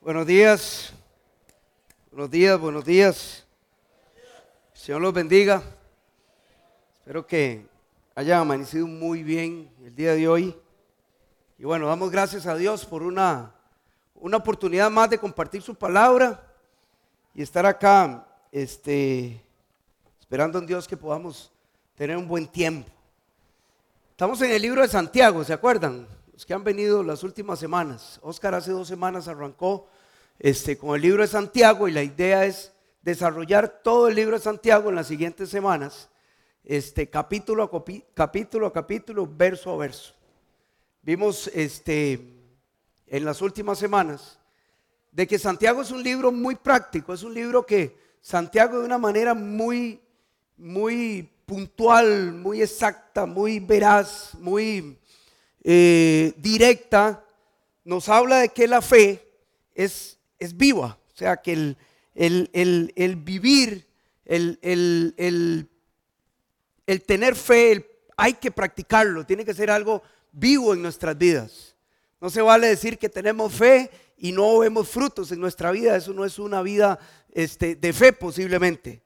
Buenos días. Buenos días, buenos días. Señor los bendiga. Espero que hayan amanecido muy bien el día de hoy. Y bueno, damos gracias a Dios por una, una oportunidad más de compartir su palabra y estar acá este, esperando en Dios que podamos tener un buen tiempo. Estamos en el libro de Santiago, ¿se acuerdan? Que han venido las últimas semanas. Oscar hace dos semanas arrancó este, con el libro de Santiago y la idea es desarrollar todo el libro de Santiago en las siguientes semanas, este, capítulo a capítulo, a capítulo, verso a verso. Vimos este, en las últimas semanas de que Santiago es un libro muy práctico, es un libro que Santiago de una manera muy, muy puntual, muy exacta, muy veraz, muy eh, directa, nos habla de que la fe es, es viva, o sea, que el, el, vivir, el, el, tener fe, hay que practicarlo, tiene que ser algo vivo en nuestras vidas. No se vale decir que tenemos fe y no vemos frutos en nuestra vida, eso no es una vida este, de fe posiblemente.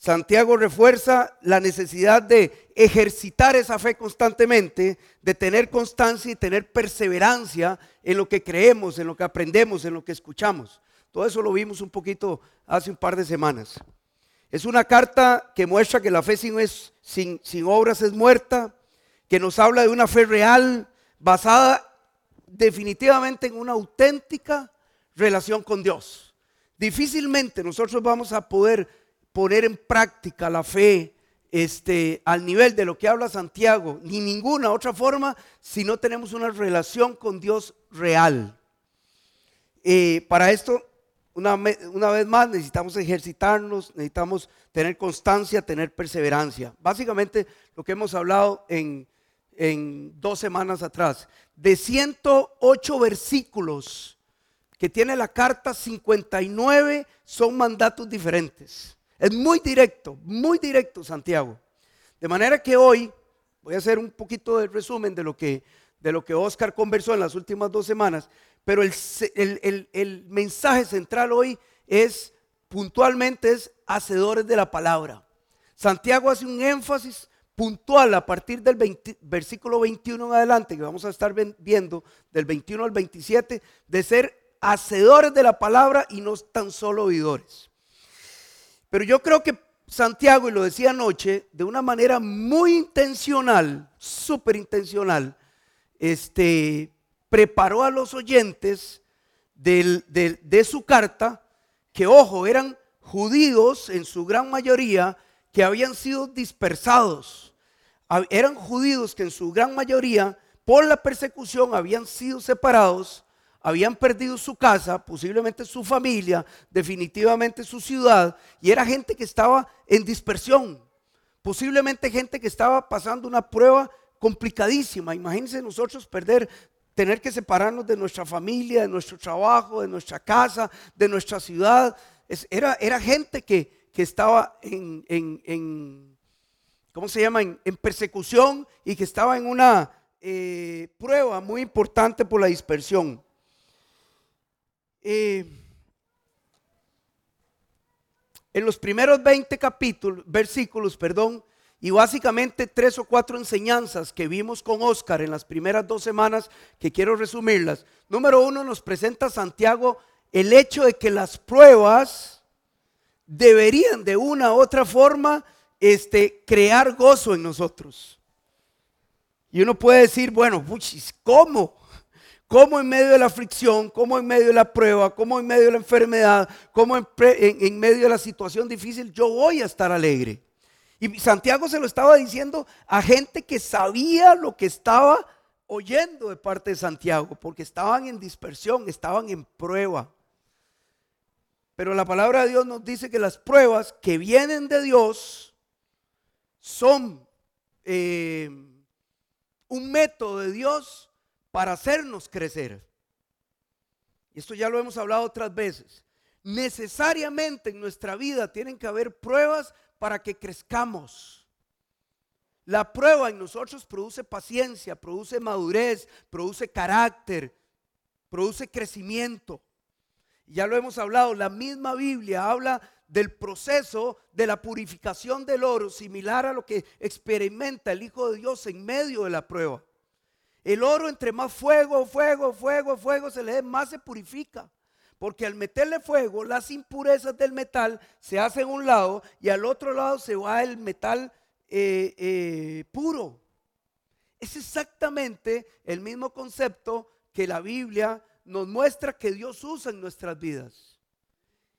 Santiago refuerza la necesidad de ejercitar esa fe constantemente, de tener constancia y tener perseverancia en lo que creemos, en lo que aprendemos, en lo que escuchamos. Todo eso lo vimos un poquito hace un par de semanas. Es una carta que muestra que la fe sin, obras es muerta, que nos habla de una fe real, basada definitivamente en una auténtica relación con Dios. Difícilmente nosotros vamos a poder poner en práctica la fe este, al nivel de lo que habla Santiago, ni ninguna otra forma si no tenemos una relación con Dios real. Eh, para esto, una, una, vez más, necesitamos ejercitarnos, necesitamos tener constancia, tener perseverancia. Básicamente lo que hemos hablado en, en dos semanas atrás. De 108 versículos que tiene la carta, 59 son mandatos diferentes. Es muy directo, muy directo Santiago. De manera que hoy voy a hacer un poquito de resumen de lo que, de lo que Oscar conversó en las últimas dos semanas, pero el, el mensaje central hoy es puntualmente es hacedores de la palabra. Santiago hace un énfasis puntual a partir del versículo 21 en adelante, que vamos a estar viendo del 21 al 27, de ser hacedores de la palabra y no tan solo oidores. Pero yo creo que Santiago, y lo decía anoche, de una manera muy intencional, súper intencional, este, preparó a los oyentes de su carta, que ojo, eran judíos en su gran mayoría que habían sido dispersados. Eran judíos que en su gran mayoría, por la persecución, habían sido separados habían perdido su casa, posiblemente su familia, definitivamente su ciudad, y era gente que estaba en dispersión, posiblemente gente que estaba pasando una prueba complicadísima. Imagínense nosotros perder, tener que separarnos de nuestra familia, de nuestro trabajo, de nuestra casa, de nuestra ciudad. era, era, gente que, estaba en, ¿cómo se llama?, en, persecución y que estaba en una eh, prueba muy importante por la dispersión. Eh, en los primeros 20 capítulos, versículos, perdón, y básicamente tres o cuatro enseñanzas que vimos con Oscar en las primeras dos semanas, que quiero resumirlas. Número uno, nos presenta Santiago el hecho de que las pruebas deberían de una u otra forma este, crear gozo en nosotros. Y uno puede decir, bueno, ¿cómo? Cómo en medio de la aflicción, cómo en medio de la prueba, cómo en medio de la enfermedad, cómo en, medio de la situación difícil, yo voy a estar alegre. Y Santiago se lo estaba diciendo a gente que sabía lo que estaba oyendo de parte de Santiago, porque estaban en dispersión, estaban en prueba. Pero la palabra de Dios nos dice que las pruebas que vienen de Dios son eh, un método de Dios para hacernos crecer. Y esto ya lo hemos hablado otras veces. Necesariamente en nuestra vida tienen que haber pruebas para que crezcamos. La prueba en nosotros produce paciencia, produce madurez, produce carácter, produce crecimiento. ya lo hemos hablado, la misma Biblia habla del proceso de la purificación del oro, similar a lo que experimenta el Hijo de Dios en medio de la prueba. El oro, entre más fuego, fuego, fuego, fuego se le dé, más se purifica. Porque al meterle fuego, las impurezas del metal se hacen a un lado y al otro lado se va el metal eh, eh, puro. Es exactamente el mismo concepto que la Biblia nos muestra que Dios usa en nuestras vidas.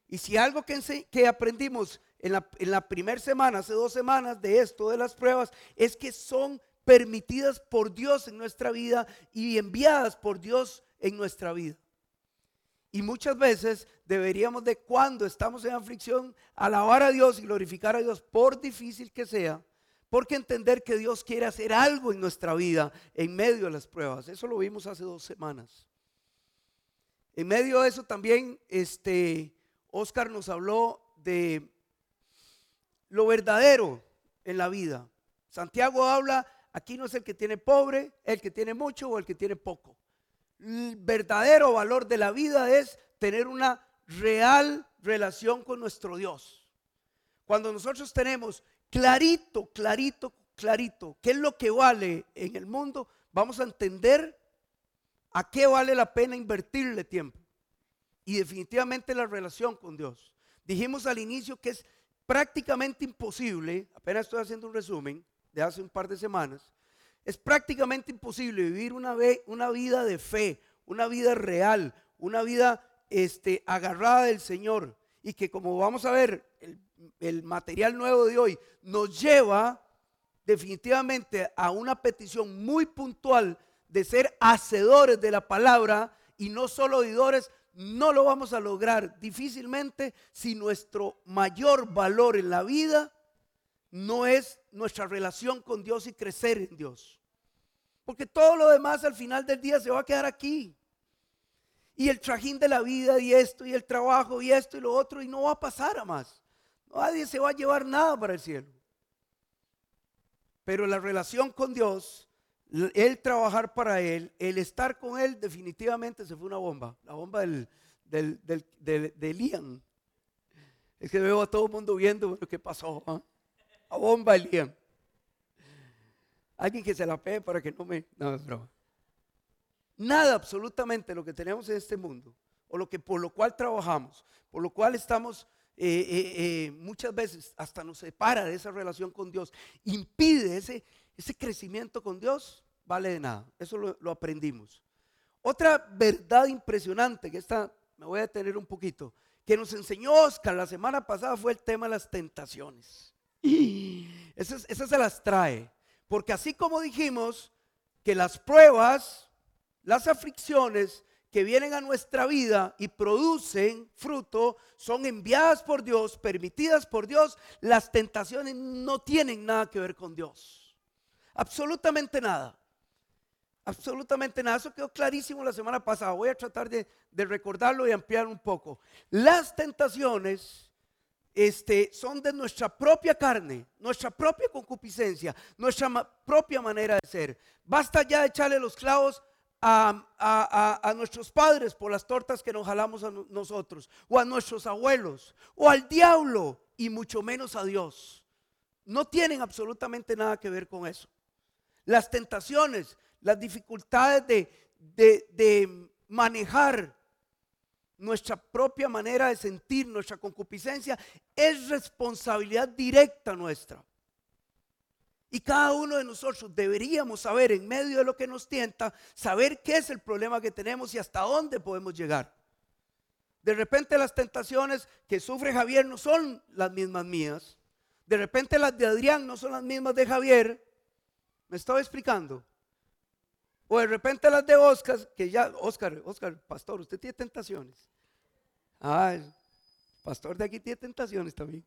Y si algo que, que aprendimos en la, en la primera semana, hace dos semanas de esto, de las pruebas, es que son permitidas por Dios en nuestra vida y enviadas por Dios en nuestra vida. Y muchas veces deberíamos de cuando estamos en aflicción alabar a Dios y glorificar a Dios por difícil que sea, porque entender que Dios quiere hacer algo en nuestra vida en medio de las pruebas. Eso lo vimos hace dos semanas. En medio de eso también, este, Oscar nos habló de lo verdadero en la vida. Santiago habla, aquí no es el que tiene pobre, el que tiene mucho o el que tiene poco el verdadero valor de la vida es tener una real relación con nuestro Dios. Cuando nosotros tenemos clarito, clarito, clarito qué es lo que vale en el mundo, vamos a entender a qué vale la pena invertirle tiempo. Y definitivamente la relación con Dios. Dijimos al inicio que es prácticamente imposible, apenas estoy haciendo un resumen de hace un par de semanas, es prácticamente imposible vivir una, una vida de fe, una vida real, una vida este, agarrada del Señor. Y que como vamos a ver, el, el material nuevo de hoy nos lleva definitivamente a una petición muy puntual de ser hacedores de la palabra y no solo oidores, no lo vamos a lograr difícilmente si nuestro mayor valor en la vida no es nuestra relación con Dios y crecer en Dios. Porque todo lo demás al final del día se va a quedar aquí. Y el trajín de la vida y esto y el trabajo y esto y lo otro y no va a pasar a más. Nadie se va a llevar nada para el cielo. Pero la relación con Dios, el trabajar para Él, el estar con Él definitivamente se fue una bomba. La bomba del, del, del, de Liam. Es que veo a todo el mundo viendo lo que pasó. ¿ah? A bomba. Alguien que se la pegue para que no me... No, broma. Nada absolutamente lo que tenemos en este mundo, o lo que por lo cual trabajamos, por lo cual estamos eh, eh, eh, muchas veces hasta nos separa de esa relación con Dios, impide ese, ese crecimiento con Dios, vale de nada. Eso lo, lo aprendimos. Otra verdad impresionante, que esta me voy a detener un poquito, que nos enseñó Oscar la semana pasada fue el tema de las tentaciones. Esas, esas se las trae. Porque así como dijimos que las pruebas, las aflicciones que vienen a nuestra vida y producen fruto, son enviadas por Dios, permitidas por Dios, las tentaciones no tienen nada que ver con Dios. Absolutamente nada. Absolutamente nada. Eso quedó clarísimo la semana pasada. Voy a tratar de recordarlo y ampliar un poco. Las tentaciones este, son de nuestra propia carne, nuestra propia concupiscencia, nuestra propia manera de ser. Basta ya echarle los clavos a, nuestros padres por las tortas que nos jalamos a nosotros, o a nuestros abuelos, o al diablo, y mucho menos a Dios. No tienen absolutamente nada que ver con eso. Las tentaciones, las dificultades de, de manejar nuestra propia manera de sentir, nuestra concupiscencia, es responsabilidad directa nuestra. Y cada uno de nosotros deberíamos saber en medio de lo que nos tienta, saber qué es el problema que tenemos y hasta dónde podemos llegar. De repente las tentaciones que sufre Javier no son las mismas mías. De repente las de Adrián no son las mismas de Javier. ¿Me estaba explicando? O de repente las de Oscar, que ya, Oscar, Oscar, pastor, usted tiene tentaciones. Ah, el pastor de aquí tiene tentaciones también.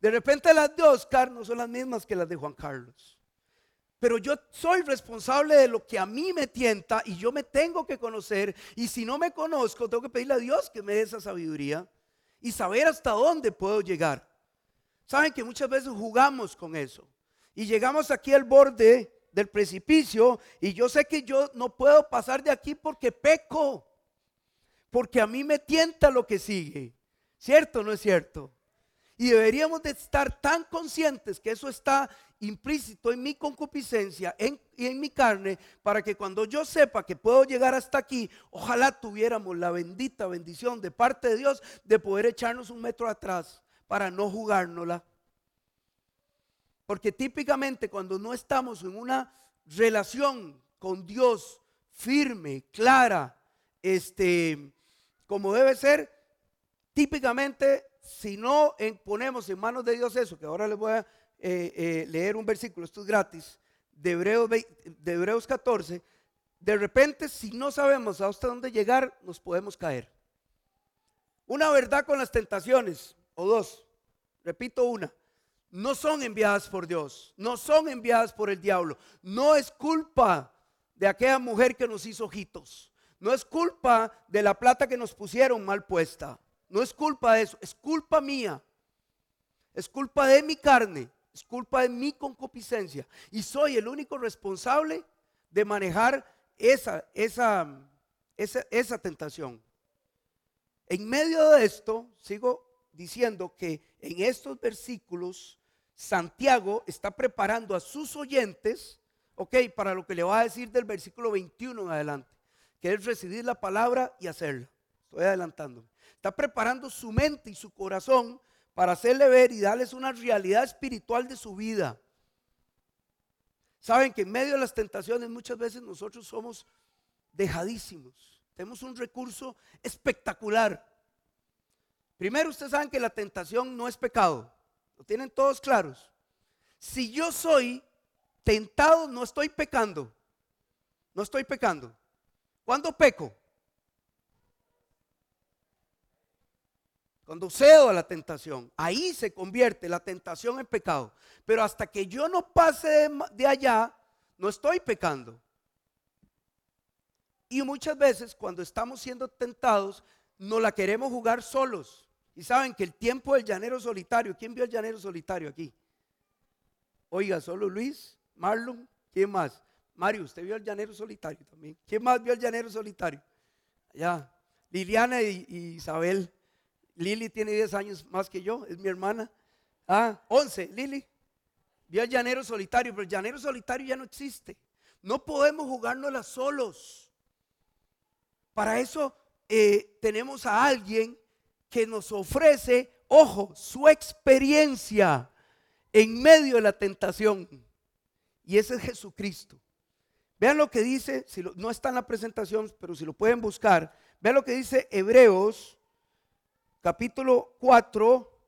De repente las de Oscar no son las mismas que las de Juan Carlos. Pero yo soy responsable de lo que a mí me tienta y yo me tengo que conocer. Y si no me conozco, tengo que pedirle a Dios que me dé esa sabiduría y saber hasta dónde puedo llegar. Saben que muchas veces jugamos con eso. Y llegamos aquí al borde del precipicio y yo sé que yo no puedo pasar de aquí porque peco. porque a mí me tienta lo que sigue. ¿Cierto o no es cierto? Y deberíamos de estar tan conscientes que eso está implícito en mi concupiscencia y en mi carne, para que cuando yo sepa que puedo llegar hasta aquí, ojalá tuviéramos la bendita bendición de parte de Dios de poder echarnos un metro atrás para no jugárnosla. Porque típicamente cuando no estamos en una relación con Dios firme, clara, este, como debe ser, típicamente si no ponemos en manos de Dios eso, que ahora les voy a eh, eh, leer un versículo, esto es gratis, de Hebreos, de Hebreos 14, de repente si no sabemos hasta dónde llegar, nos podemos caer. Una verdad con las tentaciones, o dos, repito una, no son enviadas por Dios, no son enviadas por el diablo, no es culpa de aquella mujer que nos hizo ojitos, no es culpa de la plata que nos pusieron mal puesta. No es culpa de eso, es culpa mía. Es culpa de mi carne, es culpa de mi concupiscencia. Y soy el único responsable de manejar esa, esa, esa, esa tentación. En medio de esto, sigo diciendo que en estos versículos, Santiago está preparando a sus oyentes, ok, para lo que le va a decir del versículo 21 en adelante, que es recibir la palabra y hacerla. Estoy adelantando. Está preparando su mente y su corazón para hacerle ver y darles una realidad espiritual de su vida. Saben que en medio de las tentaciones muchas veces nosotros somos dejadísimos. Tenemos un recurso espectacular. Primero, ustedes saben que la tentación no es pecado. Lo tienen todos claros. Si yo soy tentado, no estoy pecando. No estoy pecando. ¿Cuándo peco? Cuando cedo a la tentación, ahí se convierte la tentación en pecado. Pero hasta que yo no pase de, allá, no estoy pecando. Y muchas veces cuando estamos siendo tentados, no la queremos jugar solos. Y saben que el tiempo del llanero solitario, ¿quién vio el llanero solitario aquí? Oiga, solo Luis, Marlon, ¿quién más? Mario, usted vio el llanero solitario también. ¿Quién más vio el llanero solitario? Ya, Liliana y Isabel. Lili tiene 10 años más que yo, es mi hermana. Ah, 11, Lili. Vio el llanero solitario, pero el llanero solitario ya no existe. No podemos jugárnosla solos. Para eso eh, tenemos a alguien que nos ofrece, ojo, su experiencia en medio de la tentación. Y ese es Jesucristo. Vean lo que dice, si no está en la presentación, pero si lo pueden buscar, vean lo que dice Hebreos capítulo 4,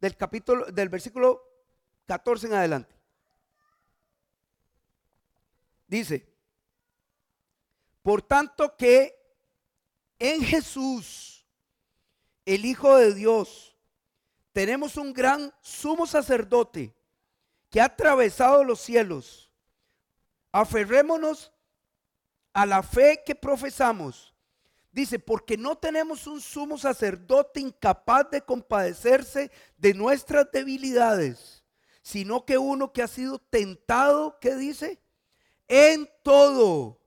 del capítulo, del versículo 14 en adelante. Dice, por tanto que en Jesús, el Hijo de Dios, tenemos un gran sumo sacerdote que ha atravesado los cielos. Aferrémonos a la fe que profesamos Dice, porque no tenemos un sumo sacerdote incapaz de compadecerse de nuestras debilidades, sino que uno que ha sido tentado, ¿qué dice? En todo,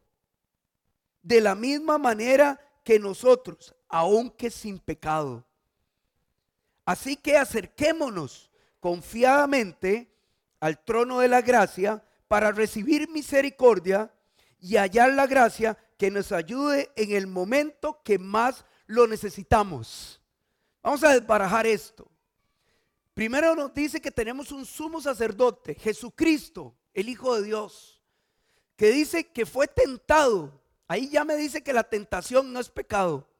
de la misma manera que nosotros, aunque sin pecado. Así que acerquémonos confiadamente al trono de la gracia para recibir misericordia y hallar la gracia que nos ayude en el momento que más lo necesitamos. Vamos a desbarajar esto. Primero nos dice que tenemos un sumo sacerdote, Jesucristo, el Hijo de Dios, que dice que fue tentado. Ahí ya me dice que la tentación no es pecado.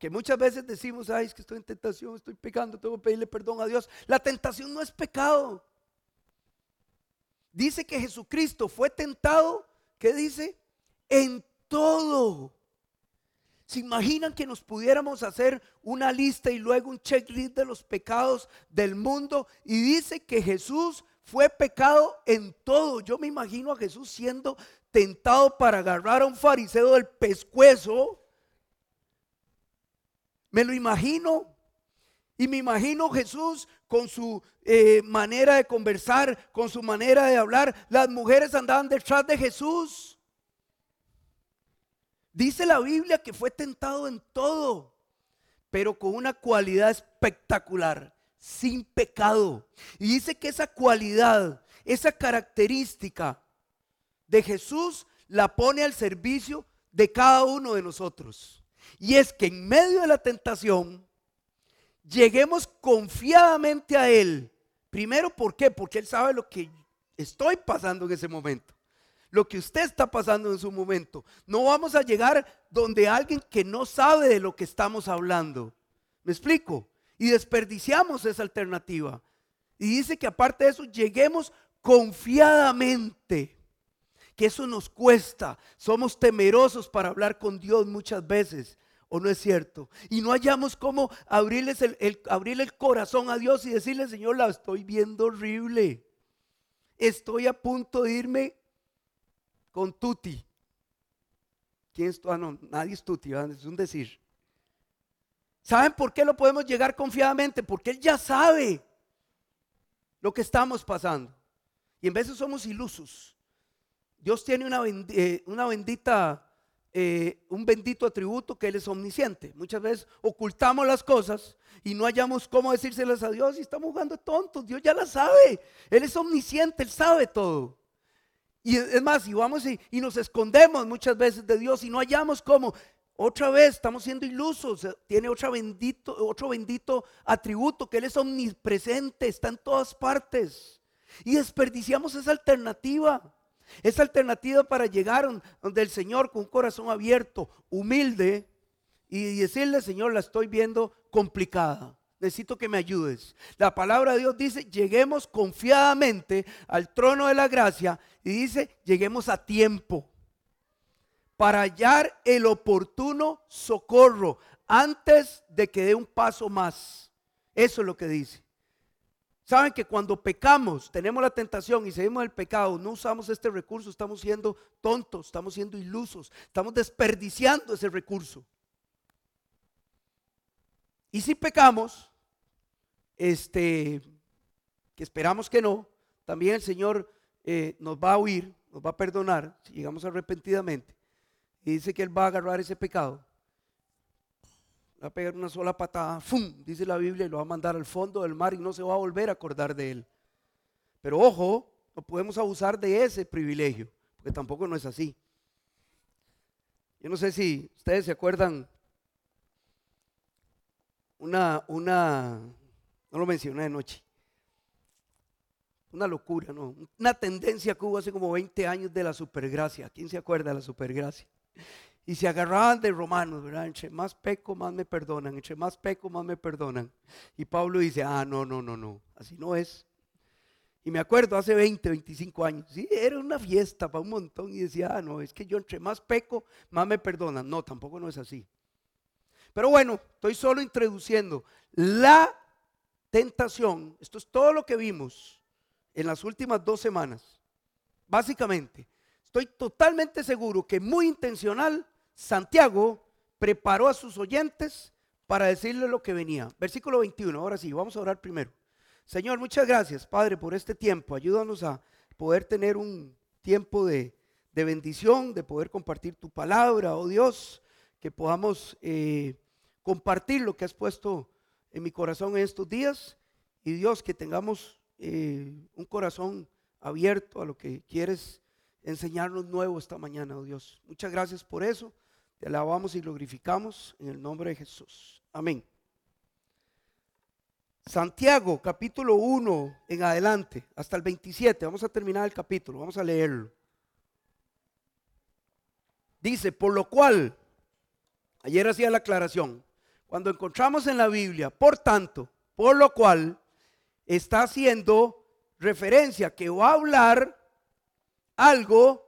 Porque muchas veces decimos, ay, es que estoy en tentación, estoy pecando, tengo que pedirle perdón a Dios. La tentación no es pecado. Dice que Jesucristo fue tentado, ¿qué dice? en todo. ¿Se imaginan que nos pudiéramos hacer una lista y luego un checklist de los pecados del mundo? Y dice que Jesús fue pecado en todo. Yo me imagino a Jesús siendo tentado para agarrar a un fariseo del pescuezo. Me lo imagino. Y me imagino Jesús con su eh, manera de conversar, con su manera de hablar. Las mujeres andaban detrás de Jesús. Dice la Biblia que fue tentado en todo, pero con una cualidad espectacular, sin pecado. Y dice que esa cualidad, esa característica de Jesús la pone al servicio de cada uno de nosotros. Y es que en medio de la tentación, lleguemos confiadamente a Él. Primero, ¿por qué? Porque Él sabe lo que estoy pasando en ese momento. Lo que usted está pasando en su momento. No vamos a llegar donde alguien que no sabe de lo que estamos hablando. ¿Me explico? Y desperdiciamos esa alternativa. Y dice que aparte de eso, lleguemos confiadamente. Que eso nos cuesta. Somos temerosos para hablar con Dios muchas veces. ¿O no es cierto? Y no hallamos cómo abrirles el, abrirle el corazón a Dios y decirle, Señor, la estoy viendo horrible. Estoy a punto de irme con Tuti. ¿Quién es? Ah, no, nadie es Tuti, es un decir. ¿Saben por qué lo podemos llegar confiadamente? Porque Él ya sabe lo que estamos pasando. Y en veces somos ilusos. Dios tiene una, eh, una bendita eh, un bendito atributo que Él es omnisciente. Muchas veces ocultamos las cosas y no hallamos cómo decírselas a Dios y estamos jugando tontos. Dios ya las sabe. Él es omnisciente, Él sabe todo. Y es más, y vamos y, y nos escondemos muchas veces de Dios y no hallamos cómo. Otra vez estamos siendo ilusos. Tiene otro bendito, otro bendito atributo que Él es omnipresente, está en todas partes. Y desperdiciamos esa alternativa. Esa alternativa para llegar donde el Señor con un corazón abierto, humilde, y decirle, Señor, la estoy viendo complicada. Necesito que me ayudes. La palabra de Dios dice, lleguemos confiadamente al trono de la gracia y dice, lleguemos a tiempo para hallar el oportuno socorro antes de que dé un paso más. Eso es lo que dice. Saben que cuando pecamos, tenemos la tentación y seguimos el pecado, no usamos este recurso, estamos siendo tontos, estamos siendo ilusos, estamos desperdiciando ese recurso. Y si pecamos, este, que esperamos que no, también el Señor eh, nos va a oír, nos va a perdonar si llegamos arrepentidamente. Y dice que Él va a agarrar ese pecado va a pegar una sola patada, ¡fum! Dice la Biblia, y lo va a mandar al fondo del mar y no se va a volver a acordar de él. Pero ojo, no podemos abusar de ese privilegio, porque tampoco no es así. Yo no sé si ustedes se acuerdan una, una, no lo mencioné de noche, una locura, ¿no? Una tendencia que hubo hace como 20 años de la supergracia. ¿Quién se acuerda de la supergracia? Y se agarraban de romanos, ¿verdad? Entre más peco, más me perdonan, entre más peco, más me perdonan. Y Pablo dice, ah, no, no, no, no, así no es. Y me acuerdo hace 20, 25 años, sí, era una fiesta para un montón y decía, ah, no, es que yo entre más peco, más me perdonan. No, tampoco no es así. Pero bueno, estoy solo introduciendo la tentación. Esto es todo lo que vimos en las últimas dos semanas. Básicamente, estoy totalmente seguro que muy intencional Santiago preparó a sus oyentes para decirle lo que venía. Versículo 21, ahora sí, vamos a orar primero. Señor, muchas gracias, Padre, por este tiempo. Ayúdanos a poder tener un tiempo de, bendición, de poder compartir tu palabra, oh Dios, que podamos eh, compartir lo que has puesto en mi corazón en estos días. Y Dios, que tengamos eh, un corazón abierto a lo que quieres enseñarnos nuevo esta mañana, oh Dios. Muchas gracias por eso. Te alabamos y glorificamos en el nombre de Jesús. Amén. Santiago, capítulo 1 en adelante, hasta el 27. Vamos a terminar el capítulo, vamos a leerlo. Dice, por lo cual, ayer hacía la aclaración, cuando encontramos en la Biblia, por tanto, por lo cual, está haciendo referencia que va a hablar algo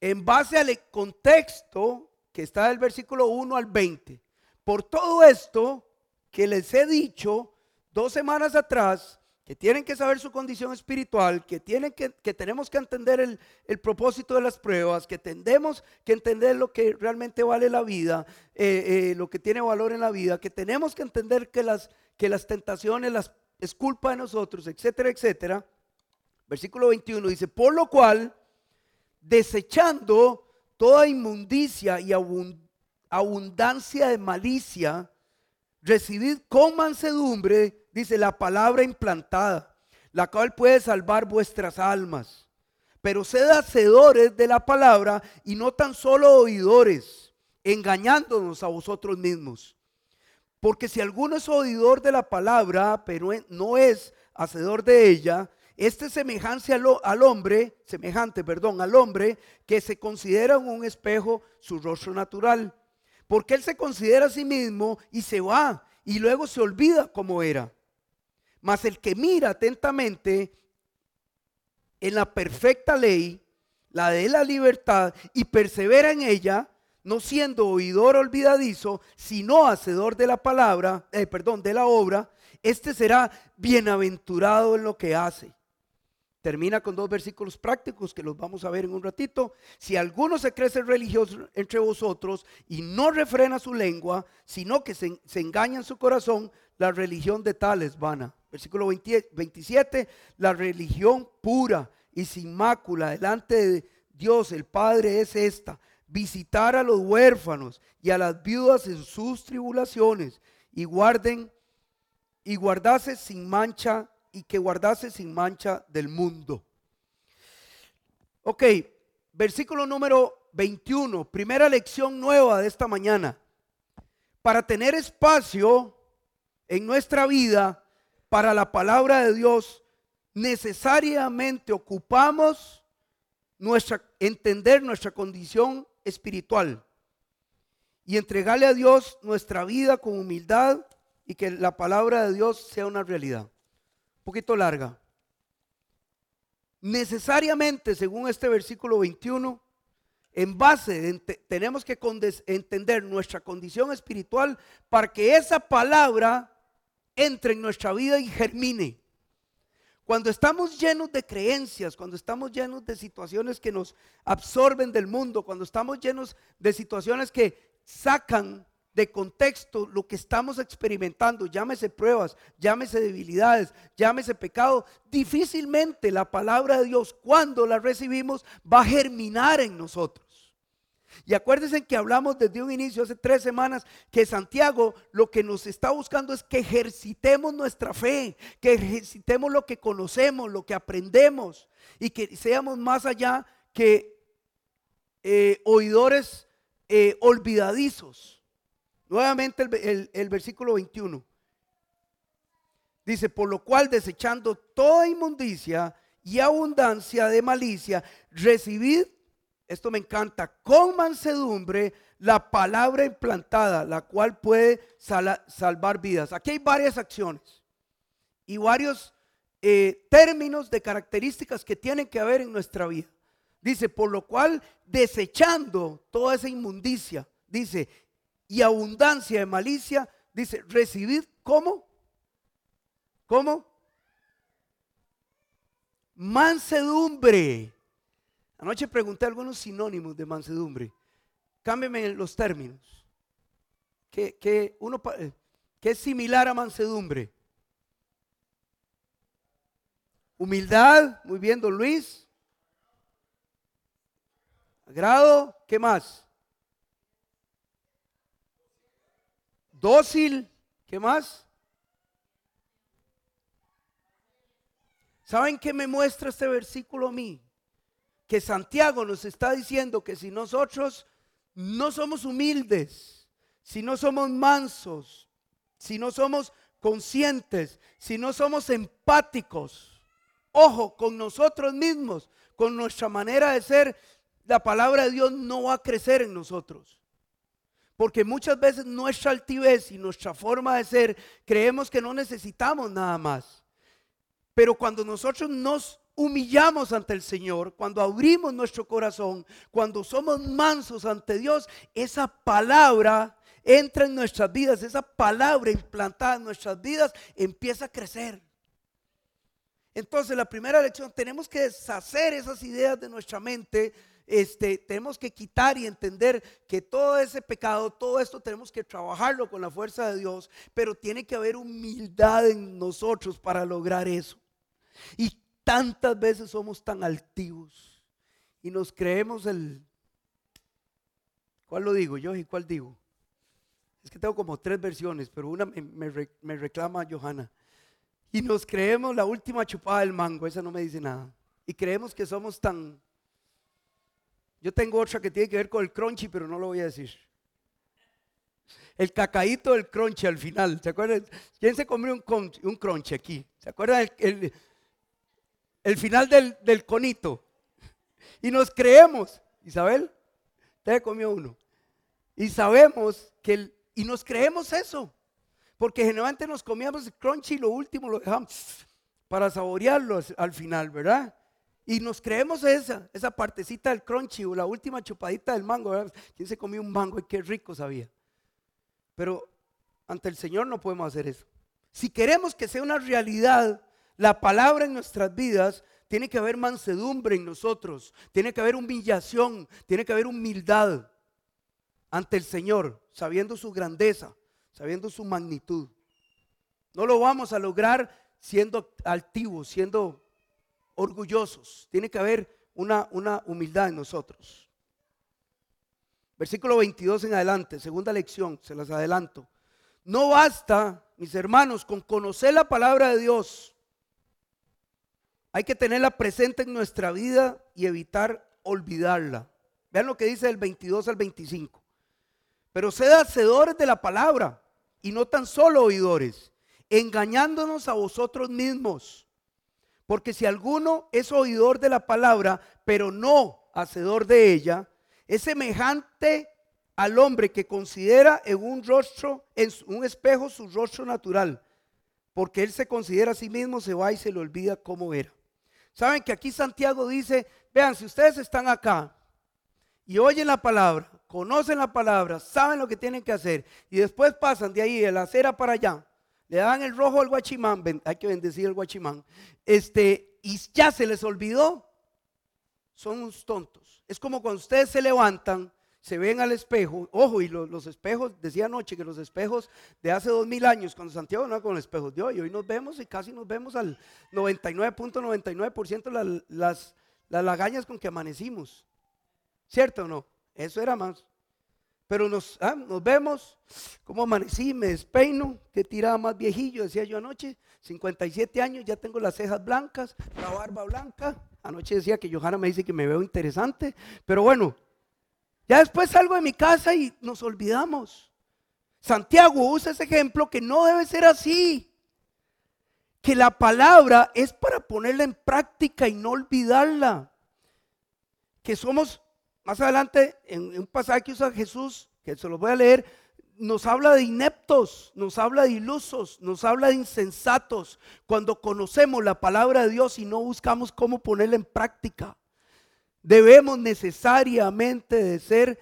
en base al contexto que está del versículo 1 al 20. Por todo esto que les he dicho dos semanas atrás, que tienen que saber su condición espiritual, que, tienen que, que tenemos que entender el, el, propósito de las pruebas, que tenemos que entender lo que realmente vale la vida, eh, eh, lo que tiene valor en la vida, que tenemos que entender que las, que las tentaciones las, es culpa de nosotros, etcétera, etcétera. Versículo 21 dice, por lo cual, desechando toda inmundicia y abundancia de malicia, recibid con mansedumbre, dice la palabra implantada, la cual puede salvar vuestras almas. Pero sed hacedores de la palabra y no tan solo oidores, engañándonos a vosotros mismos. Porque si alguno es oidor de la palabra, pero no es hacedor de ella, este semejante al, hombre, semejante, perdón, al hombre que se considera en un espejo su rostro natural. Porque él se considera a sí mismo y se va y luego se olvida cómo era. Mas el que mira atentamente en la perfecta ley, la de la libertad, y persevera en ella, no siendo oidor olvidadizo, sino hacedor de la palabra, eh, perdón, de la obra, este será bienaventurado en lo que hace. Termina con dos versículos prácticos que los vamos a ver en un ratito. Si alguno se crece religioso entre vosotros y no refrena su lengua, sino que se, engaña en su corazón, la religión de tal es vana. Versículo 27, la religión pura y sin mácula delante de Dios el Padre es esta, visitar a los huérfanos y a las viudas en sus tribulaciones y guarden y guardase sin mancha y que guardase sin mancha del mundo. Ok, versículo número 21, primera lección nueva de esta mañana. Para tener espacio en nuestra vida para la palabra de Dios, necesariamente ocupamos nuestra entender nuestra condición espiritual y entregarle a Dios nuestra vida con humildad y que la palabra de Dios sea una realidad poquito larga. Necesariamente, según este versículo 21, en base, tenemos que entender nuestra condición espiritual para que esa palabra entre en nuestra vida y germine. Cuando estamos llenos de creencias, cuando estamos llenos de situaciones que nos absorben del mundo, cuando estamos llenos de situaciones que sacan de contexto lo que estamos experimentando, llámese pruebas, llámese debilidades, llámese pecado, difícilmente la palabra de Dios cuando la recibimos va a germinar en nosotros. Y acuérdense que hablamos desde un inicio, hace tres semanas, que Santiago lo que nos está buscando es que ejercitemos nuestra fe, que ejercitemos lo que conocemos, lo que aprendemos y que seamos más allá que eh, oidores eh, olvidadizos. Nuevamente el, versículo 21. Dice, por lo cual desechando toda inmundicia y abundancia de malicia, recibid, esto me encanta, con mansedumbre la palabra implantada, la cual puede salvar vidas. Aquí hay varias acciones y varios eh, términos de características que tienen que haber en nuestra vida. Dice, por lo cual desechando toda esa inmundicia, dice, y abundancia de malicia, dice, recibid ¿cómo? ¿Cómo? Mansedumbre. Anoche pregunté algunos sinónimos de mansedumbre. Cámbiame los términos. ¿Qué, uno, eh, ¿Qué es similar a mansedumbre? Humildad, muy bien, don Luis. Agrado, ¿qué más? Dócil, ¿qué más? ¿Saben qué me muestra este versículo a mí? Que Santiago nos está diciendo que si nosotros no somos humildes, si no somos mansos, si no somos conscientes, si no somos empáticos, ojo, con nosotros mismos, con nuestra manera de ser, la palabra de Dios no va a crecer en nosotros. Porque muchas veces nuestra altivez y nuestra forma de ser creemos que no necesitamos nada más. Pero cuando nosotros nos humillamos ante el Señor, cuando abrimos nuestro corazón, cuando somos mansos ante Dios, esa palabra entra en nuestras vidas, esa palabra implantada en nuestras vidas empieza a crecer. Entonces la primera lección, tenemos que deshacer esas ideas de nuestra mente este, tenemos que quitar y entender que todo ese pecado, todo esto tenemos que trabajarlo con la fuerza de Dios, pero tiene que haber humildad en nosotros para lograr eso. Y tantas veces somos tan altivos y nos creemos el, ¿Cuál lo digo yo y cuál digo? Es que tengo como tres versiones, pero una me, reclama Johanna. Y nos creemos la última chupada del mango, esa no me dice nada. Y creemos que somos tan... Yo tengo otra que tiene que ver con el crunchy, pero no lo voy a decir. El cacaíto del crunchy al final. ¿Se acuerdan? ¿Quién se comió un, un crunchy aquí? ¿Se acuerdan el, el, final del, del conito? Y nos creemos, Isabel, usted comió uno. Y sabemos que, el, y nos creemos eso. Porque generalmente nos comíamos el crunchy y lo último lo dejamos para saborearlo al final, ¿verdad? Y nos creemos esa, esa partecita del crunchy o la última chupadita del mango. ¿Quién se comió un mango y qué rico sabía? Pero ante el Señor no podemos hacer eso. Si queremos que sea una realidad la palabra en nuestras vidas, tiene que haber mansedumbre en nosotros, tiene que haber humillación, tiene que haber humildad ante el Señor, sabiendo su grandeza, sabiendo su magnitud. No lo vamos a lograr siendo altivos, siendo orgullosos. Tiene que haber una, una humildad en nosotros. Versículo 22 en adelante, segunda lección, se las adelanto. No basta, mis hermanos, con conocer la palabra de Dios. Hay que tenerla presente en nuestra vida y evitar olvidarla. Vean lo que dice del 22 al 25. Pero sed hacedores de la palabra y no tan solo oidores, engañándonos a vosotros mismos. Porque si alguno es oidor de la palabra, pero no hacedor de ella, es semejante al hombre que considera en un rostro, en un espejo su rostro natural, porque él se considera a sí mismo, se va y se le olvida cómo era. Saben que aquí Santiago dice, vean, si ustedes están acá y oyen la palabra, conocen la palabra, saben lo que tienen que hacer y después pasan de ahí de la acera para allá, le dan el rojo al guachimán, hay que bendecir al guachimán, este, y ya se les olvidó, son unos tontos. Es como cuando ustedes se levantan, se ven al espejo, ojo, y los, espejos, decía anoche que los espejos de hace dos mil años, cuando Santiago no con espejos de hoy, hoy nos vemos y casi nos vemos al 99.99% las, las, las lagañas con que amanecimos. ¿Cierto o no? Eso era más. Pero nos, ah, nos vemos, como amanecí, me despeino, que tiraba más viejillo, decía yo anoche, 57 años, ya tengo las cejas blancas, la barba blanca. Anoche decía que Johanna me dice que me veo interesante, pero bueno, ya después salgo de mi casa y nos olvidamos. Santiago usa ese ejemplo que no debe ser así. Que la palabra es para ponerla en práctica y no olvidarla. Que somos más adelante, en un pasaje que usa Jesús, que se lo voy a leer, nos habla de ineptos, nos habla de ilusos, nos habla de insensatos, cuando conocemos la palabra de Dios y no buscamos cómo ponerla en práctica. Debemos necesariamente de ser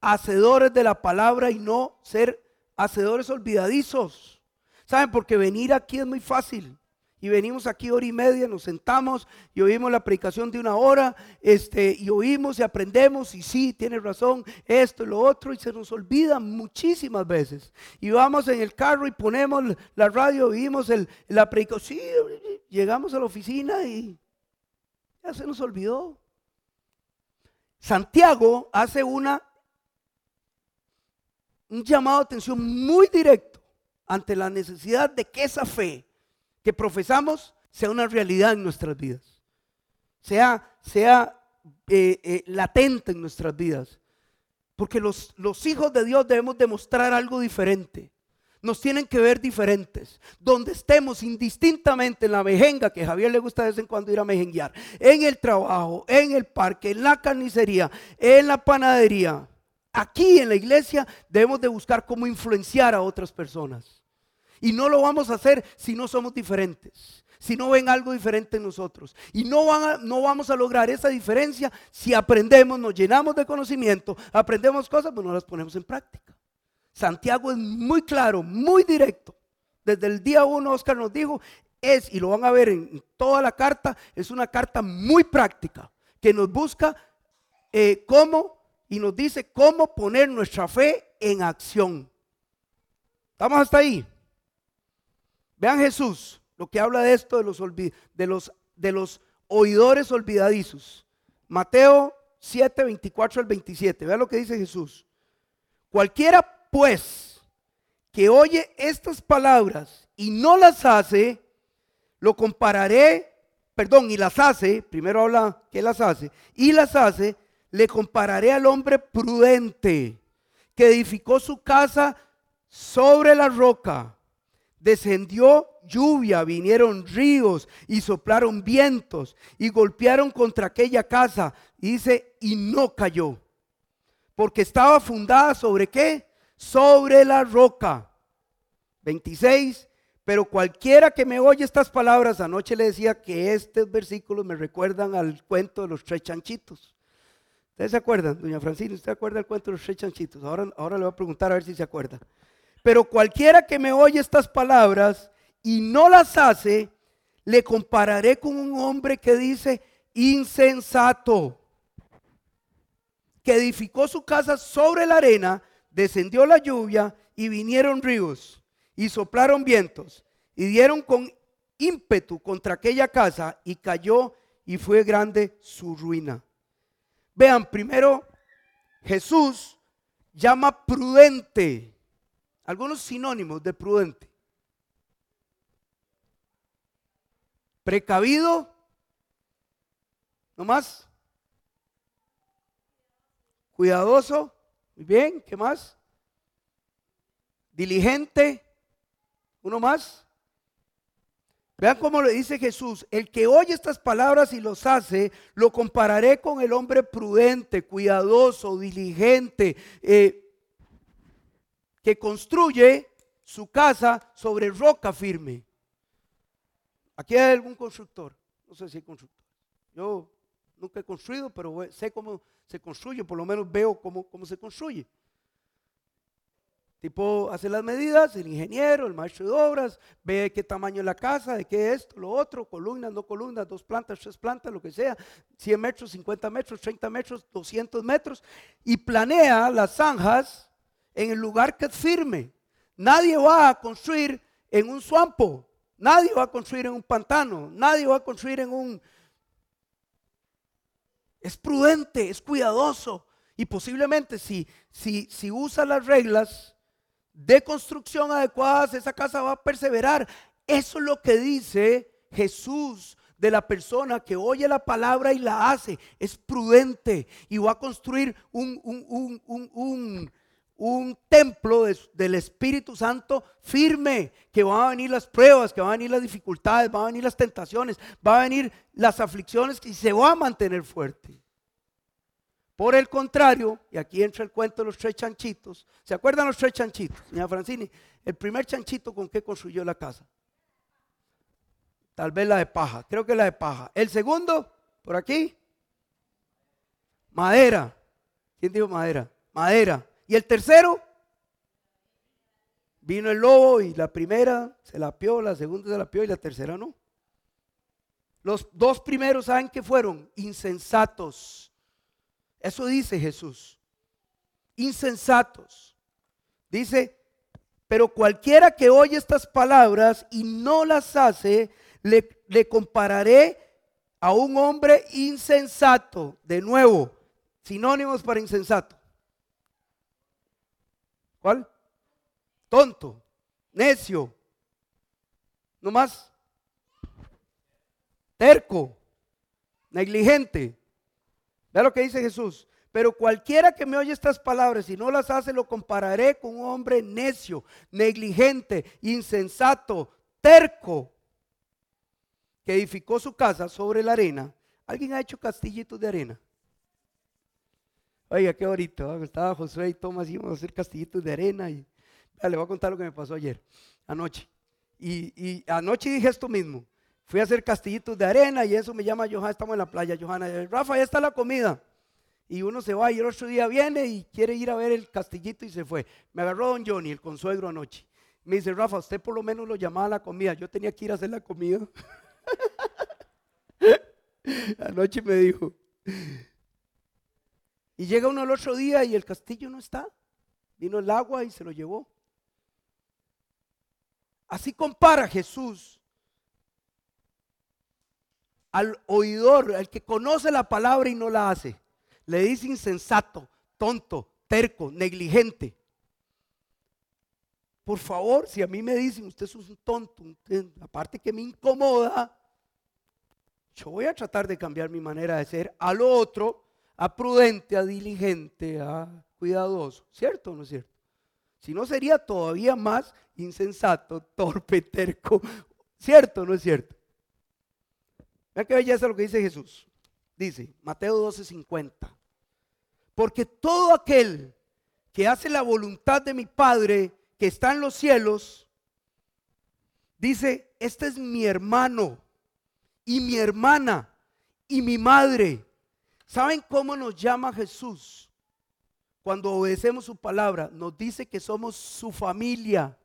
hacedores de la palabra y no ser hacedores olvidadizos. ¿Saben? Porque venir aquí es muy fácil y venimos aquí hora y media, nos sentamos y oímos la predicación de una hora, este, y oímos y aprendemos, y sí, tiene razón, esto y lo otro, y se nos olvida muchísimas veces. Y vamos en el carro y ponemos la radio, oímos el, la predicación, sí, llegamos a la oficina y ya se nos olvidó. Santiago hace una, un llamado de atención muy directo ante la necesidad de que esa fe que profesamos sea una realidad en nuestras vidas, sea, sea eh, eh, latente en nuestras vidas. Porque los, los hijos de Dios debemos demostrar algo diferente. Nos tienen que ver diferentes. Donde estemos indistintamente en la mejenga, que a Javier le gusta de vez en cuando ir a mejenguear, en el trabajo, en el parque, en la carnicería, en la panadería. Aquí en la iglesia debemos de buscar cómo influenciar a otras personas. Y no lo vamos a hacer si no somos diferentes, si no ven algo diferente en nosotros. Y no, van no vamos a lograr esa diferencia si aprendemos, nos llenamos de conocimiento, aprendemos cosas, pero no las ponemos en práctica. Santiago es muy claro, muy directo. Desde el día uno, Oscar nos dijo, es, y lo van a ver en toda la carta, es una carta muy práctica, que nos busca eh, cómo y nos dice cómo poner nuestra fe en acción. ¿Estamos hasta ahí? Vean Jesús, lo que habla de esto de los, de los, de los oidores olvidadizos. Mateo 7, 24 al 27. Vean lo que dice Jesús. Cualquiera pues que oye estas palabras y no las hace, lo compararé, perdón, y las hace, primero habla que las hace, y las hace, le compararé al hombre prudente que edificó su casa sobre la roca. Descendió lluvia, vinieron ríos y soplaron vientos y golpearon contra aquella casa. Y dice, y no cayó. Porque estaba fundada sobre qué? Sobre la roca. 26. Pero cualquiera que me oye estas palabras, anoche le decía que estos versículos me recuerdan al cuento de los tres chanchitos. ¿Ustedes se acuerdan, doña Francina? ¿Usted acuerda del cuento de los tres chanchitos? Ahora, ahora le voy a preguntar a ver si se acuerda. Pero cualquiera que me oye estas palabras y no las hace, le compararé con un hombre que dice insensato, que edificó su casa sobre la arena, descendió la lluvia y vinieron ríos y soplaron vientos y dieron con ímpetu contra aquella casa y cayó y fue grande su ruina. Vean, primero Jesús llama prudente, algunos sinónimos de prudente. Precavido. ¿No más? Cuidadoso. Muy bien. ¿Qué más? Diligente. ¿Uno más? Vean cómo le dice Jesús, el que oye estas palabras y los hace, lo compararé con el hombre prudente, cuidadoso, diligente, eh, que construye su casa sobre roca firme. Aquí hay algún constructor. No sé si hay constructor. Yo nunca he construido, pero sé cómo se construye, por lo menos veo cómo, cómo se construye. Tipo, hace las medidas, el ingeniero, el maestro de obras, ve qué tamaño es la casa, de qué es esto, lo otro, columnas, no columnas, dos plantas, tres plantas, lo que sea, 100 metros, 50 metros, 30 metros, 200 metros, y planea las zanjas en el lugar que es firme. Nadie va a construir en un suampo, Nadie va a construir en un pantano, nadie va a construir en un... Es prudente, es cuidadoso y posiblemente si, si, si usa las reglas de construcción adecuadas, esa casa va a perseverar. Eso es lo que dice Jesús de la persona que oye la palabra y la hace. Es prudente y va a construir un, un, un, un un templo del Espíritu Santo firme, que van a venir las pruebas, que van a venir las dificultades, van a venir las tentaciones, van a venir las aflicciones y se va a mantener fuerte. Por el contrario, y aquí entra el cuento de los tres chanchitos, ¿se acuerdan los tres chanchitos? Señora Francini, el primer chanchito con qué construyó la casa. Tal vez la de paja, creo que la de paja. El segundo, por aquí, madera. ¿Quién dijo madera? Madera. Y el tercero, vino el lobo y la primera se la pió, la segunda se la pió y la tercera no. Los dos primeros, ¿saben qué fueron? Insensatos. Eso dice Jesús. Insensatos. Dice, pero cualquiera que oye estas palabras y no las hace, le, le compararé a un hombre insensato. De nuevo, sinónimos para insensato. ¿Cuál? Tonto, necio, no más. Terco, negligente. Vea lo que dice Jesús. Pero cualquiera que me oye estas palabras y no las hace, lo compararé con un hombre necio, negligente, insensato, terco, que edificó su casa sobre la arena. ¿Alguien ha hecho castillitos de arena? Oiga, qué bonito. Estaba Josué y Tomás, íbamos a hacer castillitos de arena. Y le voy a contar lo que me pasó ayer, anoche. Y, anoche dije esto mismo. Fui a hacer castillitos de arena y eso me llama Johanna. Estamos en la playa, Johanna. Rafa, ya está la comida. Y uno se va y el otro día viene y quiere ir a ver el castillito y se fue. Me agarró don Johnny, el consuegro, anoche. Me dice, Rafa, usted por lo menos lo llamaba a la comida. Yo tenía que ir a hacer la comida. anoche me dijo, y llega uno el otro día y el castillo no está. Vino el agua y se lo llevó. Así compara Jesús al oidor, al que conoce la palabra y no la hace. Le dice insensato, tonto, terco, negligente. por favor, si a mí me dicen, usted es un tonto, aparte que me incomoda, yo voy a tratar de cambiar mi manera de ser a lo otro, a prudente, a diligente, a cuidadoso. ¿Cierto o no es cierto? Si no sería todavía más insensato, torpe, terco. ¿Cierto o no es cierto? Vean qué belleza lo que dice Jesús. Dice Mateo 12:50. Porque todo aquel que hace la voluntad de mi Padre que está en los cielos, dice, este es mi hermano y mi hermana y mi madre. ¿Saben cómo nos llama Jesús? Cuando obedecemos su palabra, nos dice que somos su familia.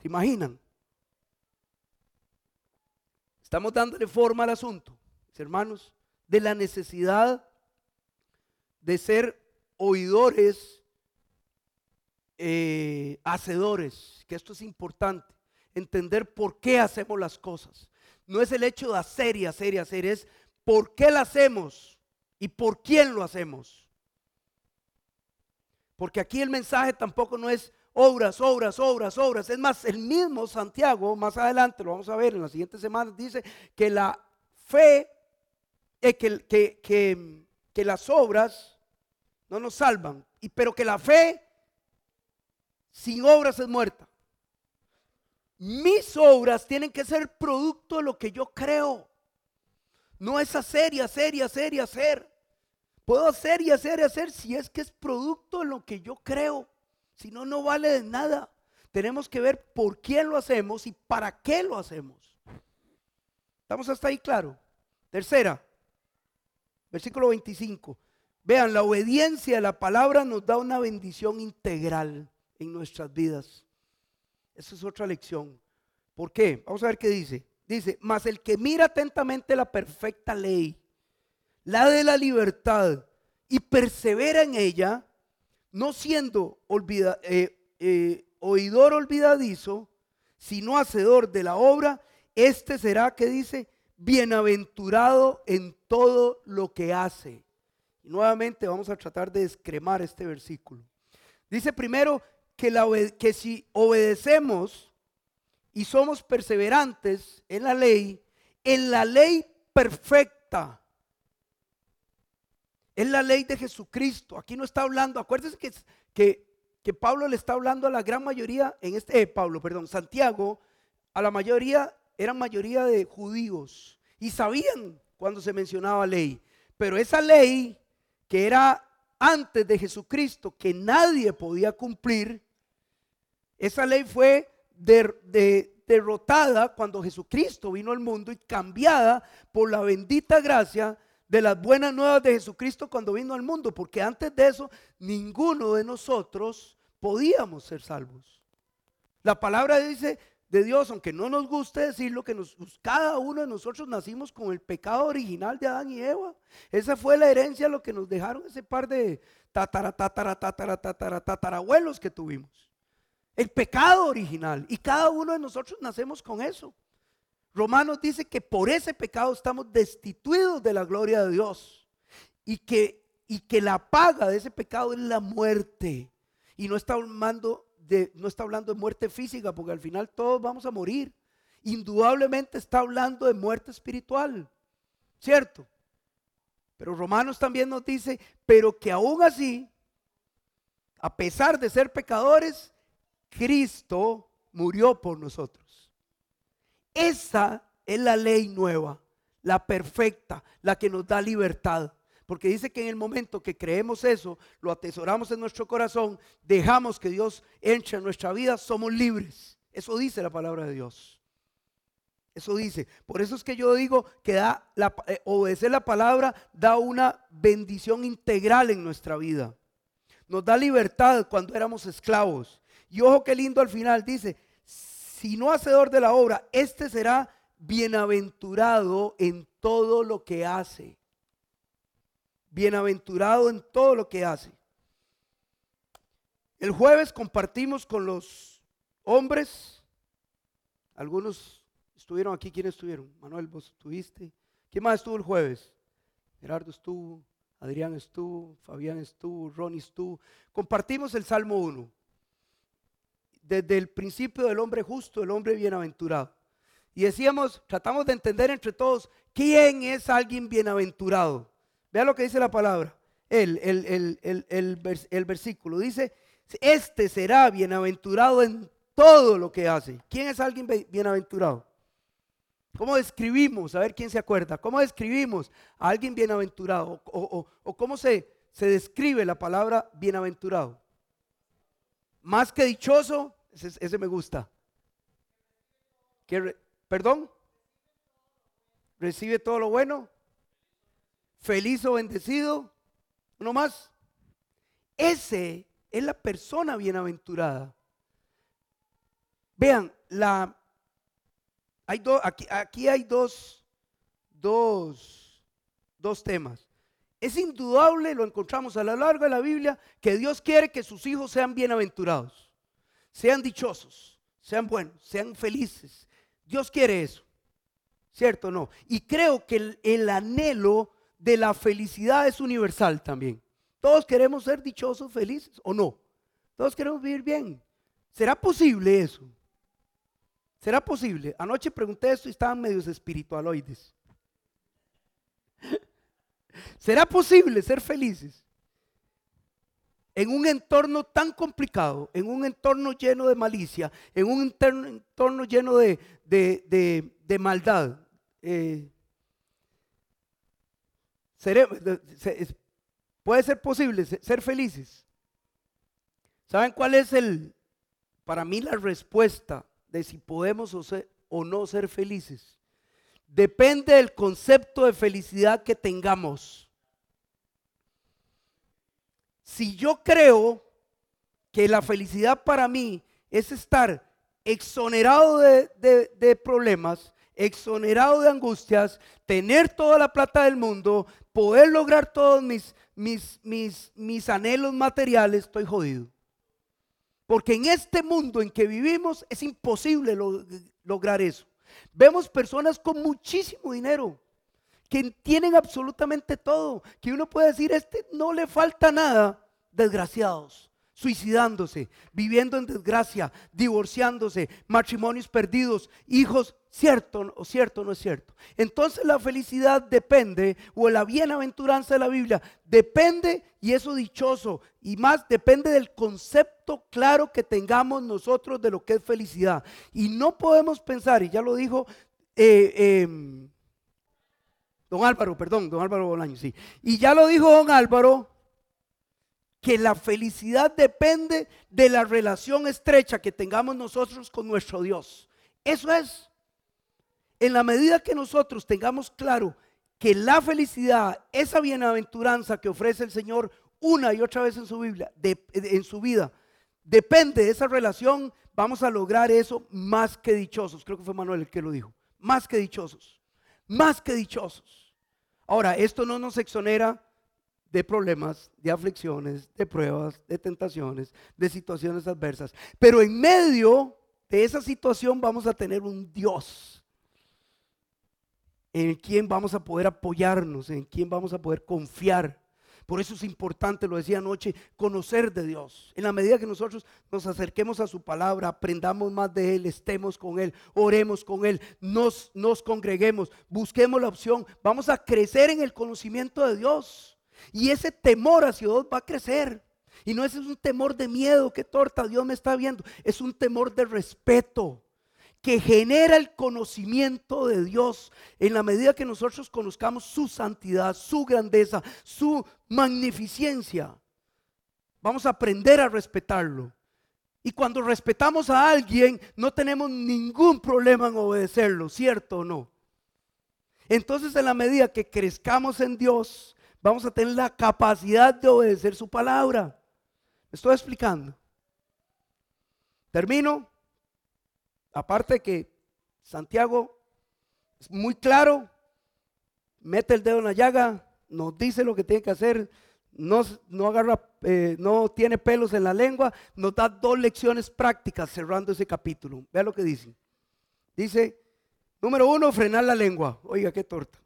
¿Se imaginan? Estamos dándole forma al asunto, hermanos, de la necesidad de ser oidores, eh, hacedores, que esto es importante, entender por qué hacemos las cosas. No es el hecho de hacer y hacer y hacer, es por qué lo hacemos y por quién lo hacemos. Porque aquí el mensaje tampoco no es obras, obras, obras, obras. Es más, el mismo Santiago, más adelante, lo vamos a ver en las siguientes semanas, dice que la fe, eh, que, que, que las obras no nos salvan. Y, pero que la fe sin obras es muerta. Mis obras tienen que ser producto de lo que yo creo. No es hacer y hacer y hacer y hacer. Puedo hacer y hacer y hacer si es que es producto de lo que yo creo. Si no, no vale de nada. Tenemos que ver por quién lo hacemos y para qué lo hacemos. ¿Estamos hasta ahí claro? Tercera, versículo 25. Vean, la obediencia a la palabra nos da una bendición integral en nuestras vidas. Esa es otra lección. ¿Por qué? Vamos a ver qué dice. Dice, mas el que mira atentamente la perfecta ley, la de la libertad, y persevera en ella, no siendo eh, eh, oidor olvidadizo, sino hacedor de la obra, este será, que dice, bienaventurado en todo lo que hace nuevamente vamos a tratar de descremar este versículo. Dice primero que, la, que si obedecemos y somos perseverantes en la ley, en la ley perfecta, en la ley de Jesucristo. Aquí no está hablando, acuérdense que, que, que Pablo le está hablando a la gran mayoría, en este, eh, Pablo, perdón, Santiago, a la mayoría, eran mayoría de judíos y sabían cuando se mencionaba ley. Pero esa ley que era antes de Jesucristo, que nadie podía cumplir, esa ley fue derrotada cuando Jesucristo vino al mundo y cambiada por la bendita gracia de las buenas nuevas de Jesucristo cuando vino al mundo, porque antes de eso ninguno de nosotros podíamos ser salvos. La palabra dice, de Dios, aunque no nos guste decirlo, que nos, cada uno de nosotros nacimos con el pecado original de Adán y Eva. Esa fue la herencia, lo que nos dejaron ese par de tatara, tatara, tatara, tatara, que tuvimos. El pecado original. Y cada uno de nosotros nacemos con eso. Romanos dice que por ese pecado estamos destituidos de la gloria de Dios. Y que, y que la paga de ese pecado es la muerte. Y no está hablando no está hablando de muerte física, porque al final todos vamos a morir. Indudablemente está hablando de muerte espiritual, ¿cierto? Pero Romanos también nos dice, pero que aún así, a pesar de ser pecadores, Cristo murió por nosotros. Esa es la ley nueva, la perfecta, la que nos da libertad. Porque dice que en el momento que creemos eso, lo atesoramos en nuestro corazón, dejamos que Dios entre en nuestra vida, somos libres. Eso dice la palabra de Dios. Eso dice. Por eso es que yo digo que da la, eh, obedecer la palabra da una bendición integral en nuestra vida. Nos da libertad cuando éramos esclavos. Y ojo qué lindo al final dice, si no hacedor de la obra, este será bienaventurado en todo lo que hace bienaventurado en todo lo que hace. El jueves compartimos con los hombres, algunos estuvieron aquí, ¿quiénes estuvieron? Manuel, vos estuviste. ¿Quién más estuvo el jueves? Gerardo estuvo, Adrián estuvo, Fabián estuvo, Ronnie estuvo. Compartimos el Salmo 1. Desde el principio del hombre justo, el hombre bienaventurado. Y decíamos, tratamos de entender entre todos, ¿quién es alguien bienaventurado? Vea lo que dice la palabra, el, el, el, el versículo. Dice, este será bienaventurado en todo lo que hace. ¿Quién es alguien bienaventurado? ¿Cómo describimos? A ver quién se acuerda. ¿Cómo describimos a alguien bienaventurado? ¿O, cómo se, se, describe la palabra bienaventurado? Más que dichoso, ese, me gusta. ¿Perdón? ¿Recibe todo lo bueno? ¿Feliz o bendecido? ¿Uno más? Ese es la persona bienaventurada. Vean, la, hay aquí, aquí, hay dos, dos, dos temas. Es indudable, lo encontramos a lo largo de la Biblia, que Dios quiere que sus hijos sean bienaventurados, sean dichosos, sean buenos, sean felices. Dios quiere eso, ¿cierto o no? Y creo que el, el anhelo de la felicidad es universal también. Todos queremos ser dichosos, felices o no. Todos queremos vivir bien. ¿Será posible eso? ¿Será posible? Anoche pregunté esto y estaban medios espiritualoides. ¿Será posible ser felices en un entorno tan complicado, en un entorno lleno de malicia, en un entorno lleno de, de, maldad? Eh, ¿Puede ser posible ser felices? ¿Saben cuál es el, para mí la respuesta de si podemos o, no ser felices? Depende del concepto de felicidad que tengamos. Si yo creo que la felicidad para mí es estar exonerado de, de, problemas, exonerado de angustias, tener toda la plata del mundo, poder lograr todos mis, mis, mis, mis anhelos materiales, estoy jodido. Porque en este mundo en que vivimos es imposible lograr eso. Vemos personas con muchísimo dinero, que tienen absolutamente todo, que uno puede decir, este no le falta nada, desgraciados suicidándose, viviendo en desgracia, divorciándose, matrimonios perdidos, hijos, cierto o cierto no es cierto. Entonces la felicidad depende, o la bienaventuranza de la Biblia, depende, y eso dichoso, y más depende del concepto claro que tengamos nosotros de lo que es felicidad. Y no podemos pensar, y ya lo dijo eh, em, don Álvaro, perdón, don Álvaro Bolaño, sí. Y ya lo dijo don Álvaro, que la felicidad depende de la relación estrecha que tengamos nosotros con nuestro Dios. Eso es. En la medida que nosotros tengamos claro que la felicidad, esa bienaventuranza que ofrece el Señor una y otra vez en su Biblia, en su vida, depende de esa relación, vamos a lograr eso más que dichosos. Creo que fue Manuel el que lo dijo. Más que dichosos. Más que dichosos. Ahora, esto no nos exonera de problemas, de aflicciones, de pruebas, de tentaciones, de situaciones adversas. Pero en medio de esa situación vamos a tener un Dios en quien vamos a poder apoyarnos, en quien vamos a poder confiar. Por eso es importante, lo decía anoche, conocer de Dios. En la medida que nosotros nos acerquemos a su palabra, aprendamos más de Él, estemos con Él, oremos con Él, nos, nos congreguemos, busquemos la opción, vamos a crecer en el conocimiento de Dios. Y ese temor hacia Dios va a crecer. Y no es un temor de miedo, que torta, Dios me está viendo. Es un temor de respeto que genera el conocimiento de Dios en la medida que nosotros conozcamos su santidad, su grandeza, su magnificencia. Vamos a aprender a respetarlo. Y cuando respetamos a alguien, no tenemos ningún problema en obedecerlo, ¿cierto o no? Entonces, en la medida que crezcamos en Dios, vamos a tener la capacidad de obedecer su palabra. estoy explicando? Termino. Aparte que Santiago es muy claro, mete el dedo en la llaga, nos dice lo que tiene que hacer, no, no agarra, eh, no tiene pelos en la lengua, nos da dos lecciones prácticas cerrando ese capítulo. Vea lo que dice. Dice, número uno, frenar la lengua. Oiga, qué torta.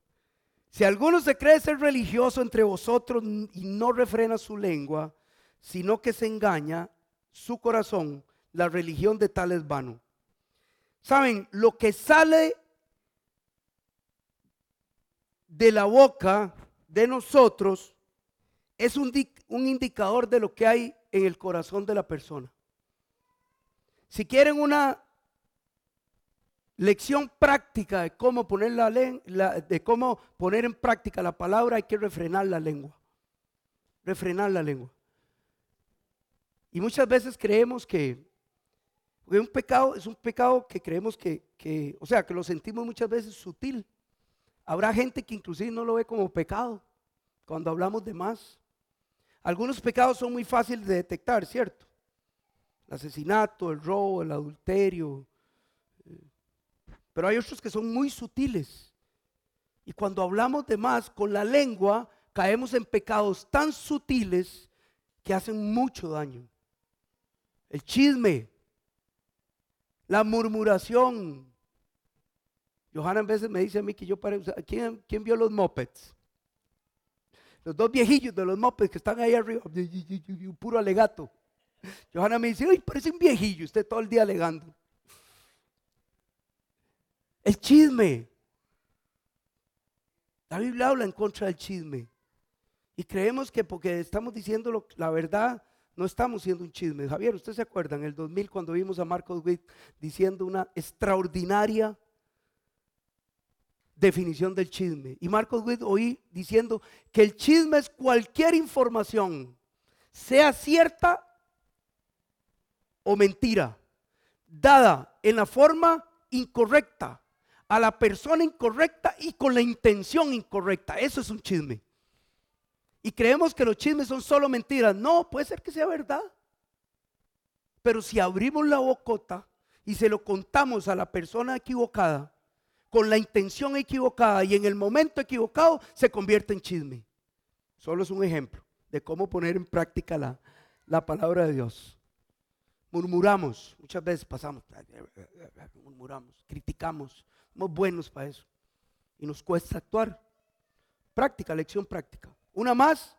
Si alguno se cree ser religioso entre vosotros y no refrena su lengua, sino que se engaña su corazón, la religión de tal es vano. Saben, lo que sale de la boca de nosotros es un, un, indicador de lo que hay en el corazón de la persona. Si quieren una lección práctica de cómo poner la, de cómo poner en práctica la palabra, hay que refrenar la lengua. Refrenar la lengua. Y muchas veces creemos que un pecado es un pecado que creemos que, que, o sea, que lo sentimos muchas veces sutil. Habrá gente que inclusive no lo ve como pecado cuando hablamos de más. Algunos pecados son muy fáciles de detectar, ¿cierto? El asesinato, el robo, el adulterio, pero hay otros que son muy sutiles. Y cuando hablamos de más con la lengua, caemos en pecados tan sutiles que hacen mucho daño. El chisme, la murmuración. Johanna a veces me dice a mí que yo parezco, ¿quién, ¿quién vio los mopeds? Los dos viejillos de los mopeds que están ahí arriba, puro alegato. Johanna me dice, ay, parece un viejillo, usted todo el día alegando. El chisme. La Biblia habla en contra del chisme. Y creemos que porque estamos diciendo la verdad, no estamos siendo un chisme. Javier, ¿usted se acuerda en el 2000 cuando vimos a Marcos Witt diciendo una extraordinaria definición del chisme? Y Marcos Witt oí diciendo que el chisme es cualquier información, sea cierta o mentira, dada en la forma incorrecta a la persona incorrecta y con la intención incorrecta. Eso es un chisme. Y creemos que los chismes son solo mentiras. No, puede ser que sea verdad. Pero si abrimos la bocota y se lo contamos a la persona equivocada, con la intención equivocada y en el momento equivocado, se convierte en chisme. Solo es un ejemplo de cómo poner en práctica la, la palabra de Dios. Murmuramos, muchas veces pasamos, murmuramos, criticamos, somos buenos para eso. Y nos cuesta actuar. Práctica, lección práctica. Una más.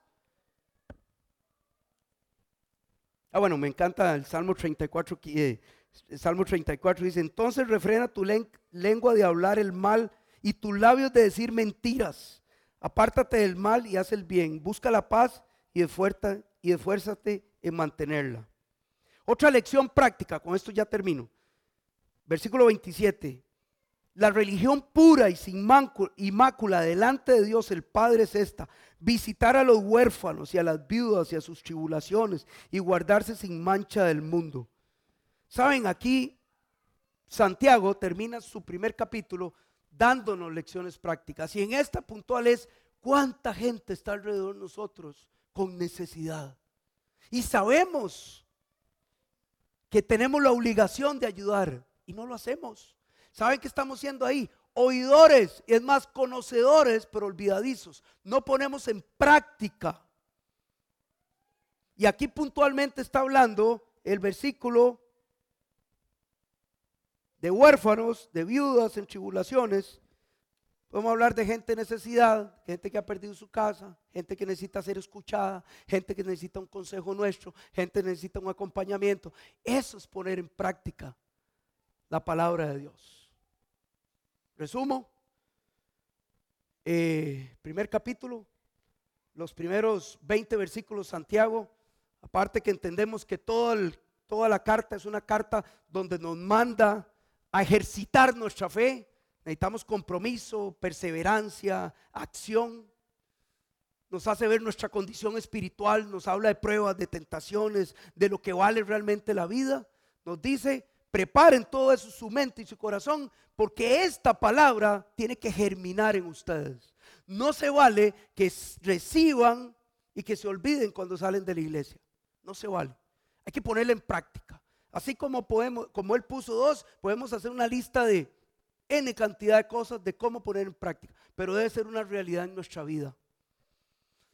Ah, bueno, me encanta el Salmo 34. Eh, el Salmo 34 dice, entonces refrena tu lengua de hablar el mal y tus labios de decir mentiras. Apártate del mal y haz el bien. Busca la paz y y esfuérzate en mantenerla. Otra lección práctica, con esto ya termino. Versículo 27. La religión pura y sin mácula delante de Dios el Padre es esta, visitar a los huérfanos y a las viudas y a sus tribulaciones y guardarse sin mancha del mundo. Saben, aquí Santiago termina su primer capítulo dándonos lecciones prácticas y en esta puntual es cuánta gente está alrededor de nosotros con necesidad. Y sabemos que tenemos la obligación de ayudar y no lo hacemos. ¿Saben qué estamos siendo ahí? Oidores, y es más, conocedores, pero olvidadizos. No ponemos en práctica. Y aquí puntualmente está hablando el versículo de huérfanos, de viudas en tribulaciones. Podemos hablar de gente en necesidad, gente que ha perdido su casa, gente que necesita ser escuchada, gente que necesita un consejo nuestro, gente que necesita un acompañamiento. Eso es poner en práctica la palabra de Dios. Resumo. Eh, primer capítulo, los primeros 20 versículos Santiago, aparte que entendemos que toda la carta es una carta donde nos manda a ejercitar nuestra fe, necesitamos compromiso, perseverancia, acción, nos hace ver nuestra condición espiritual, nos habla de pruebas, de tentaciones, de lo que vale realmente la vida, nos dice Preparen todo eso, su mente y su corazón, porque esta palabra tiene que germinar en ustedes. No se vale que reciban y que se olviden cuando salen de la iglesia. No se vale. Hay que ponerla en práctica. Así como podemos, como él puso dos, podemos hacer una lista de N cantidad de cosas de cómo poner en práctica, pero debe ser una realidad en nuestra vida.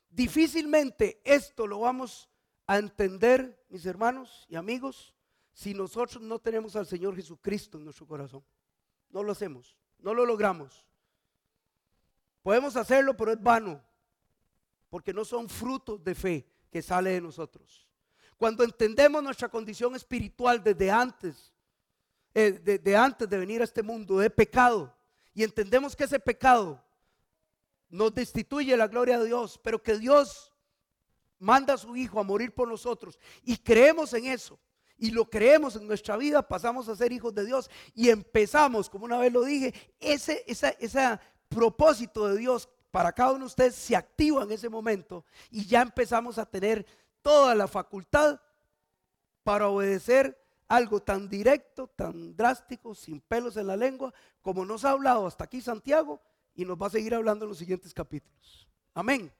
Difícilmente esto lo vamos a entender, mis hermanos y amigos, si nosotros no tenemos al Señor Jesucristo en nuestro corazón. No lo hacemos, no lo logramos. Podemos hacerlo, pero es vano, porque no son frutos de fe que sale de nosotros. Cuando entendemos nuestra condición espiritual desde antes, eh, antes de venir a este mundo, de pecado, y entendemos que ese pecado nos destituye la gloria de Dios, pero que Dios manda a su Hijo a morir por nosotros y creemos en eso y lo creemos en nuestra vida, pasamos a ser hijos de Dios y empezamos, como una vez lo dije, ese, ese propósito de Dios para cada uno de ustedes se activa en ese momento y ya empezamos a tener toda la facultad para obedecer algo tan directo, tan drástico, sin pelos en la lengua, como nos ha hablado hasta aquí Santiago y nos va a seguir hablando en los siguientes capítulos. Amén.